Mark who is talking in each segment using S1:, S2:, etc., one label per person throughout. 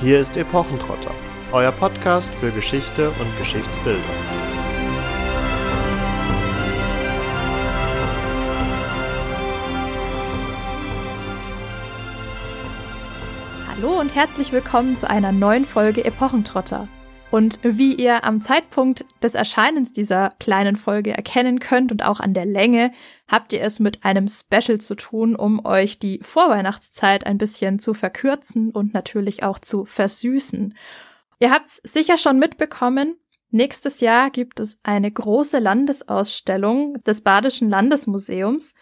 S1: Hier ist Epochentrotter, euer Podcast für Geschichte und Geschichtsbildung.
S2: Hallo und herzlich willkommen zu einer neuen Folge Epochentrotter. Und wie ihr am Zeitpunkt des Erscheinens dieser kleinen Folge erkennen könnt und auch an der Länge, habt ihr es mit einem Special zu tun, um euch die Vorweihnachtszeit ein bisschen zu verkürzen und natürlich auch zu versüßen. Ihr habt's sicher schon mitbekommen. Nächstes Jahr gibt es eine große Landesausstellung des Badischen Landesmuseums,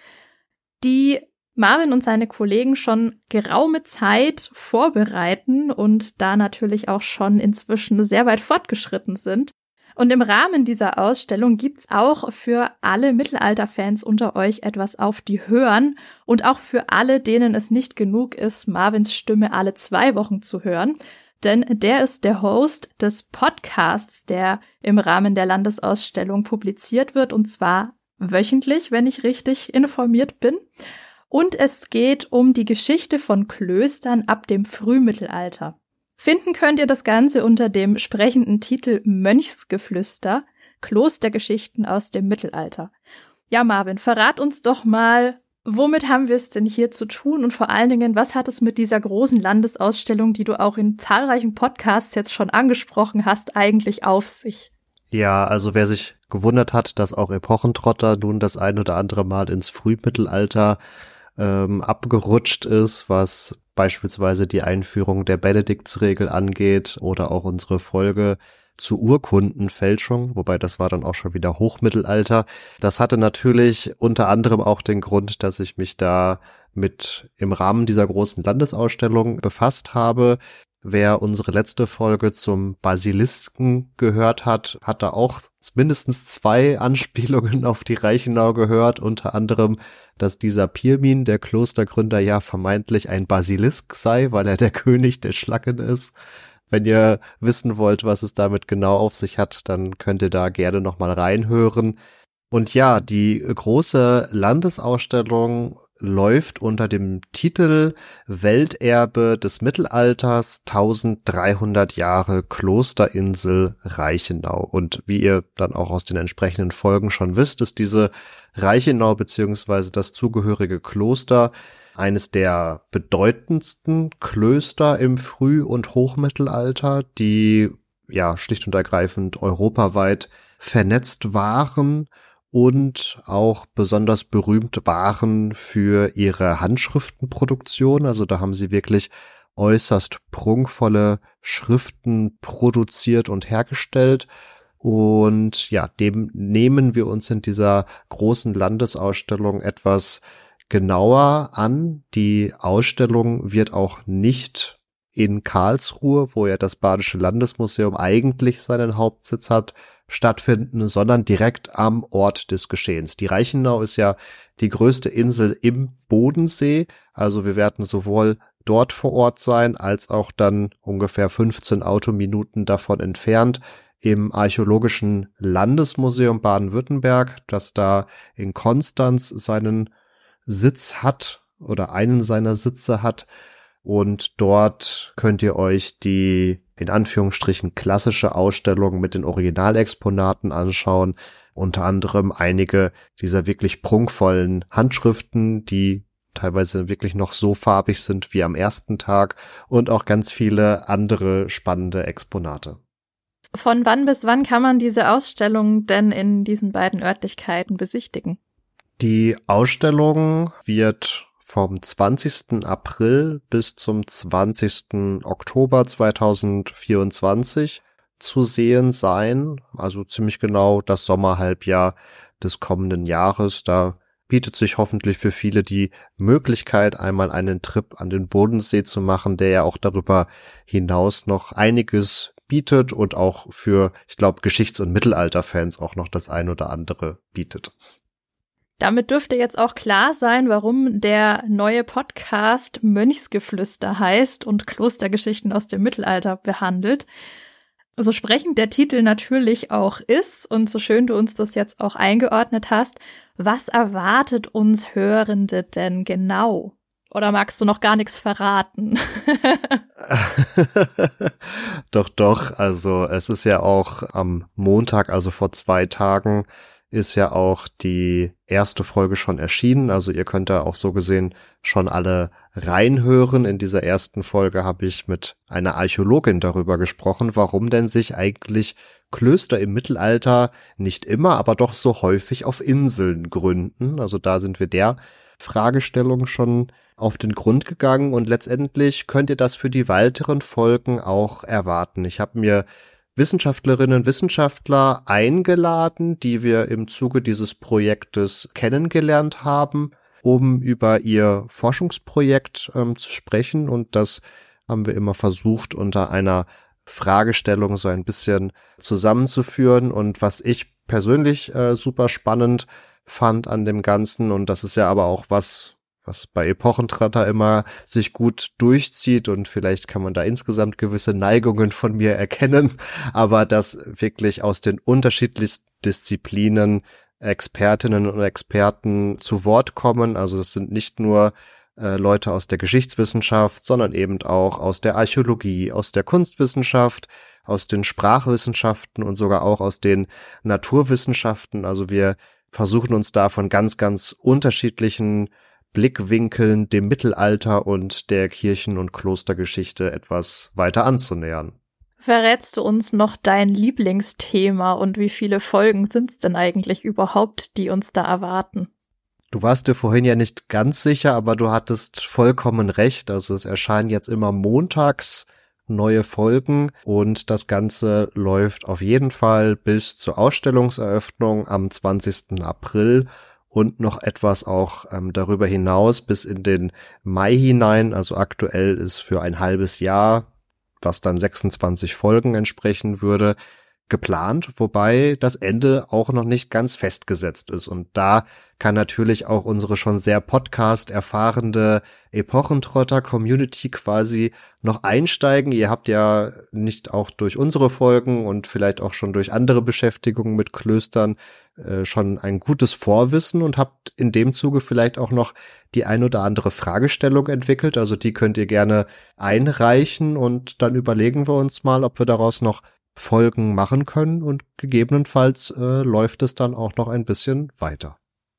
S2: die Marvin und seine Kollegen schon geraume Zeit vorbereiten und da natürlich auch schon inzwischen sehr weit fortgeschritten sind. Und im Rahmen dieser Ausstellung gibt's auch für alle Mittelalterfans unter euch etwas auf die Hören und auch für alle, denen es nicht genug ist, Marvins Stimme alle zwei Wochen zu hören. Denn der ist der Host des Podcasts, der im Rahmen der Landesausstellung publiziert wird, und zwar wöchentlich, wenn ich richtig informiert bin. Und es geht um die Geschichte von Klöstern ab dem Frühmittelalter. Finden könnt ihr das Ganze unter dem sprechenden Titel Mönchsgeflüster, Klostergeschichten aus dem Mittelalter. Ja, Marvin, verrat uns doch mal, womit haben wir es denn hier zu tun und vor allen Dingen, was hat es mit dieser großen Landesausstellung, die du auch in zahlreichen Podcasts jetzt schon angesprochen hast, eigentlich auf sich?
S1: Ja, also wer sich gewundert hat, dass auch Epochentrotter nun das ein oder andere Mal ins Frühmittelalter ähm, abgerutscht ist, was beispielsweise die Einführung der Benediktsregel angeht oder auch unsere Folge zu Urkundenfälschung, wobei das war dann auch schon wieder Hochmittelalter. Das hatte natürlich unter anderem auch den Grund, dass ich mich da mit im Rahmen dieser großen Landesausstellung befasst habe. Wer unsere letzte Folge zum Basilisken gehört hat, hat da auch mindestens zwei Anspielungen auf die Reichenau gehört, unter anderem, dass dieser Pirmin, der Klostergründer, ja vermeintlich ein Basilisk sei, weil er der König der Schlacken ist. Wenn ihr wissen wollt, was es damit genau auf sich hat, dann könnt ihr da gerne nochmal reinhören. Und ja, die große Landesausstellung läuft unter dem Titel Welterbe des Mittelalters 1300 Jahre Klosterinsel Reichenau. Und wie ihr dann auch aus den entsprechenden Folgen schon wisst, ist diese Reichenau beziehungsweise das zugehörige Kloster eines der bedeutendsten Klöster im Früh- und Hochmittelalter, die ja schlicht und ergreifend europaweit vernetzt waren und auch besonders berühmt waren für ihre Handschriftenproduktion. Also da haben sie wirklich äußerst prunkvolle Schriften produziert und hergestellt. Und ja, dem nehmen wir uns in dieser großen Landesausstellung etwas genauer an. Die Ausstellung wird auch nicht in Karlsruhe, wo ja das Badische Landesmuseum eigentlich seinen Hauptsitz hat, stattfinden, sondern direkt am Ort des Geschehens. Die Reichenau ist ja die größte Insel im Bodensee, also wir werden sowohl dort vor Ort sein, als auch dann ungefähr 15 Autominuten davon entfernt im Archäologischen Landesmuseum Baden-Württemberg, das da in Konstanz seinen Sitz hat oder einen seiner Sitze hat. Und dort könnt ihr euch die in Anführungsstrichen klassische Ausstellung mit den Originalexponaten anschauen. Unter anderem einige dieser wirklich prunkvollen Handschriften, die teilweise wirklich noch so farbig sind wie am ersten Tag und auch ganz viele andere spannende Exponate.
S2: Von wann bis wann kann man diese Ausstellung denn in diesen beiden Örtlichkeiten besichtigen?
S1: Die Ausstellung wird vom 20. April bis zum 20. Oktober 2024 zu sehen sein. Also ziemlich genau das Sommerhalbjahr des kommenden Jahres. Da bietet sich hoffentlich für viele die Möglichkeit, einmal einen Trip an den Bodensee zu machen, der ja auch darüber hinaus noch einiges bietet und auch für, ich glaube, Geschichts- und Mittelalterfans auch noch das ein oder andere bietet.
S2: Damit dürfte jetzt auch klar sein, warum der neue Podcast Mönchsgeflüster heißt und Klostergeschichten aus dem Mittelalter behandelt. So sprechend der Titel natürlich auch ist und so schön du uns das jetzt auch eingeordnet hast, was erwartet uns Hörende denn genau? Oder magst du noch gar nichts verraten?
S1: doch, doch. Also es ist ja auch am Montag, also vor zwei Tagen, ist ja auch die erste Folge schon erschienen. Also ihr könnt da auch so gesehen schon alle reinhören. In dieser ersten Folge habe ich mit einer Archäologin darüber gesprochen, warum denn sich eigentlich Klöster im Mittelalter nicht immer, aber doch so häufig auf Inseln gründen. Also da sind wir der Fragestellung schon auf den Grund gegangen und letztendlich könnt ihr das für die weiteren Folgen auch erwarten. Ich habe mir Wissenschaftlerinnen und Wissenschaftler eingeladen, die wir im Zuge dieses Projektes kennengelernt haben, um über ihr Forschungsprojekt ähm, zu sprechen. Und das haben wir immer versucht, unter einer Fragestellung so ein bisschen zusammenzuführen. Und was ich persönlich äh, super spannend fand an dem Ganzen, und das ist ja aber auch was, was bei Epochentratter immer sich gut durchzieht und vielleicht kann man da insgesamt gewisse Neigungen von mir erkennen, aber dass wirklich aus den unterschiedlichsten Disziplinen Expertinnen und Experten zu Wort kommen. Also das sind nicht nur äh, Leute aus der Geschichtswissenschaft, sondern eben auch aus der Archäologie, aus der Kunstwissenschaft, aus den Sprachwissenschaften und sogar auch aus den Naturwissenschaften. Also wir versuchen uns da von ganz, ganz unterschiedlichen Blickwinkeln dem Mittelalter und der Kirchen- und Klostergeschichte etwas weiter anzunähern.
S2: Verrätst du uns noch dein Lieblingsthema und wie viele Folgen sind es denn eigentlich überhaupt, die uns da erwarten?
S1: Du warst dir vorhin ja nicht ganz sicher, aber du hattest vollkommen recht. Also es erscheinen jetzt immer montags neue Folgen und das Ganze läuft auf jeden Fall bis zur Ausstellungseröffnung am 20. April und noch etwas auch ähm, darüber hinaus bis in den Mai hinein. Also aktuell ist für ein halbes Jahr, was dann 26 Folgen entsprechen würde, geplant, wobei das Ende auch noch nicht ganz festgesetzt ist. Und da kann natürlich auch unsere schon sehr Podcast erfahrene Epochentrotter-Community quasi noch einsteigen. Ihr habt ja nicht auch durch unsere Folgen und vielleicht auch schon durch andere Beschäftigungen mit Klöstern äh, schon ein gutes Vorwissen und habt in dem Zuge vielleicht auch noch die ein oder andere Fragestellung entwickelt. Also die könnt ihr gerne einreichen und dann überlegen wir uns mal, ob wir daraus noch Folgen machen können und gegebenenfalls äh, läuft es dann auch noch ein bisschen weiter.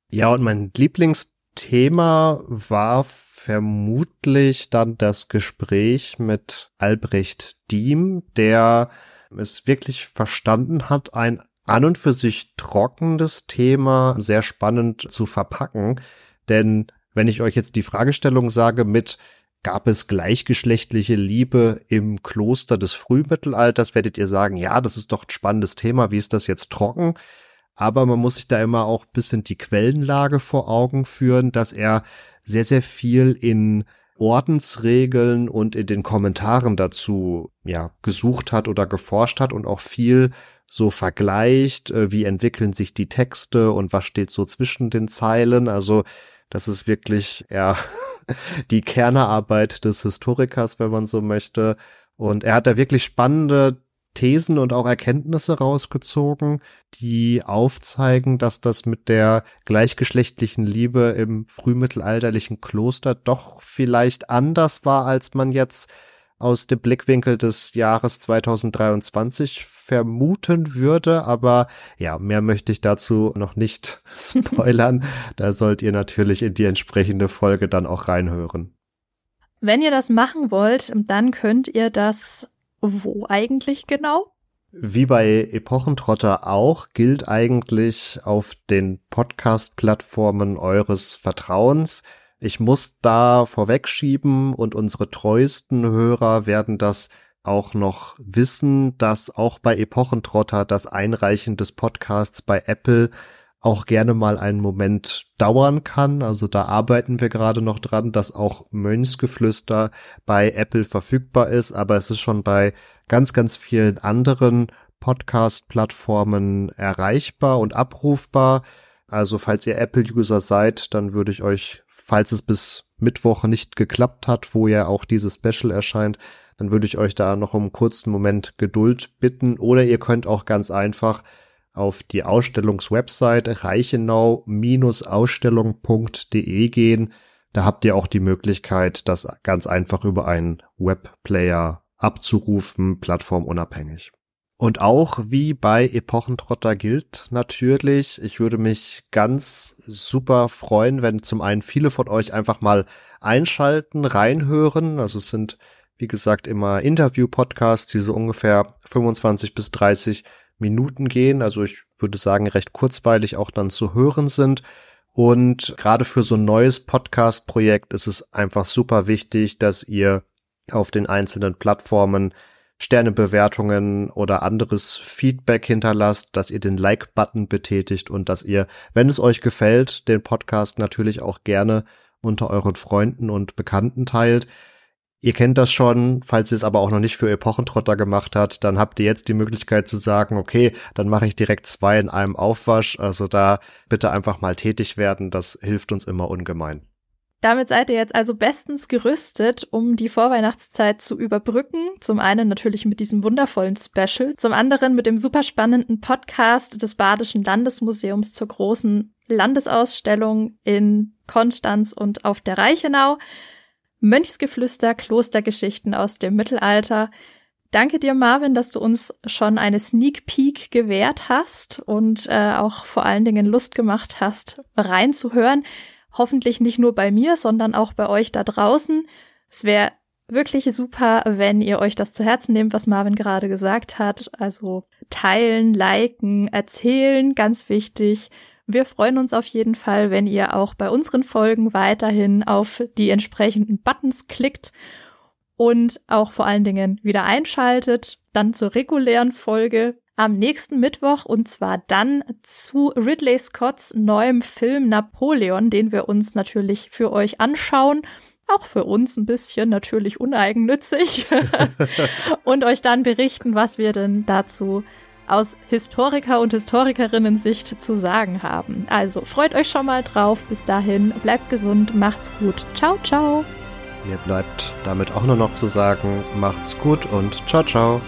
S1: Ja, und mein Lieblingsthema war vermutlich dann das Gespräch mit Albrecht Diem, der es wirklich verstanden hat, ein an und für sich trockenes Thema sehr spannend zu verpacken. Denn wenn ich euch jetzt die Fragestellung sage mit Gab es gleichgeschlechtliche Liebe im Kloster des Frühmittelalters? Werdet ihr sagen, ja, das ist doch ein spannendes Thema. Wie ist das jetzt trocken? Aber man muss sich da immer auch bisschen die Quellenlage vor Augen führen, dass er sehr, sehr viel in Ordensregeln und in den Kommentaren dazu, ja, gesucht hat oder geforscht hat und auch viel so vergleicht, äh, wie entwickeln sich die Texte und was steht so zwischen den Zeilen. Also das ist wirklich, ja, die Kernerarbeit des Historikers, wenn man so möchte. Und er hat da wirklich spannende Thesen und auch Erkenntnisse rausgezogen, die aufzeigen, dass das mit der gleichgeschlechtlichen Liebe im frühmittelalterlichen Kloster doch vielleicht anders war, als man jetzt aus dem Blickwinkel des Jahres 2023 vermuten würde, aber ja, mehr möchte ich dazu noch nicht spoilern. da sollt ihr natürlich in die entsprechende Folge dann auch reinhören.
S2: Wenn ihr das machen wollt, dann könnt ihr das wo eigentlich genau?
S1: Wie bei Epochentrotter auch gilt eigentlich auf den Podcast-Plattformen eures Vertrauens, ich muss da vorwegschieben und unsere treuesten Hörer werden das auch noch wissen, dass auch bei Epochentrotter das Einreichen des Podcasts bei Apple auch gerne mal einen Moment dauern kann. Also da arbeiten wir gerade noch dran, dass auch Mönchsgeflüster bei Apple verfügbar ist, aber es ist schon bei ganz, ganz vielen anderen Podcast-Plattformen erreichbar und abrufbar. Also falls ihr Apple-User seid, dann würde ich euch falls es bis Mittwoch nicht geklappt hat, wo ja auch dieses Special erscheint, dann würde ich euch da noch um einen kurzen Moment Geduld bitten. Oder ihr könnt auch ganz einfach auf die Ausstellungswebsite reichenau-ausstellung.de gehen. Da habt ihr auch die Möglichkeit, das ganz einfach über einen Webplayer abzurufen, plattformunabhängig. Und auch wie bei Epochentrotter gilt natürlich, ich würde mich ganz super freuen, wenn zum einen viele von euch einfach mal einschalten, reinhören. Also es sind, wie gesagt, immer Interview-Podcasts, die so ungefähr 25 bis 30 Minuten gehen. Also ich würde sagen, recht kurzweilig auch dann zu hören sind. Und gerade für so ein neues Podcast-Projekt ist es einfach super wichtig, dass ihr auf den einzelnen Plattformen Sternebewertungen oder anderes Feedback hinterlasst, dass ihr den Like-Button betätigt und dass ihr, wenn es euch gefällt, den Podcast natürlich auch gerne unter euren Freunden und Bekannten teilt. Ihr kennt das schon, falls ihr es aber auch noch nicht für Epochentrotter gemacht habt, dann habt ihr jetzt die Möglichkeit zu sagen, okay, dann mache ich direkt zwei in einem Aufwasch. Also da bitte einfach mal tätig werden, das hilft uns immer ungemein.
S2: Damit seid ihr jetzt also bestens gerüstet, um die Vorweihnachtszeit zu überbrücken. Zum einen natürlich mit diesem wundervollen Special, zum anderen mit dem super spannenden Podcast des Badischen Landesmuseums zur großen Landesausstellung in Konstanz und auf der Reichenau. Mönchsgeflüster, Klostergeschichten aus dem Mittelalter. Danke dir, Marvin, dass du uns schon eine Sneak Peek gewährt hast und äh, auch vor allen Dingen Lust gemacht hast, reinzuhören. Hoffentlich nicht nur bei mir, sondern auch bei euch da draußen. Es wäre wirklich super, wenn ihr euch das zu Herzen nehmt, was Marvin gerade gesagt hat. Also teilen, liken, erzählen, ganz wichtig. Wir freuen uns auf jeden Fall, wenn ihr auch bei unseren Folgen weiterhin auf die entsprechenden Buttons klickt und auch vor allen Dingen wieder einschaltet, dann zur regulären Folge am nächsten Mittwoch und zwar dann zu Ridley Scotts neuem Film Napoleon, den wir uns natürlich für euch anschauen. Auch für uns ein bisschen natürlich uneigennützig und euch dann berichten, was wir denn dazu aus Historiker- und Historikerinnen-Sicht zu sagen haben. Also freut euch schon mal drauf. Bis dahin, bleibt gesund, macht's gut. Ciao, ciao.
S1: Mir bleibt damit auch nur noch zu sagen, macht's gut und ciao, ciao.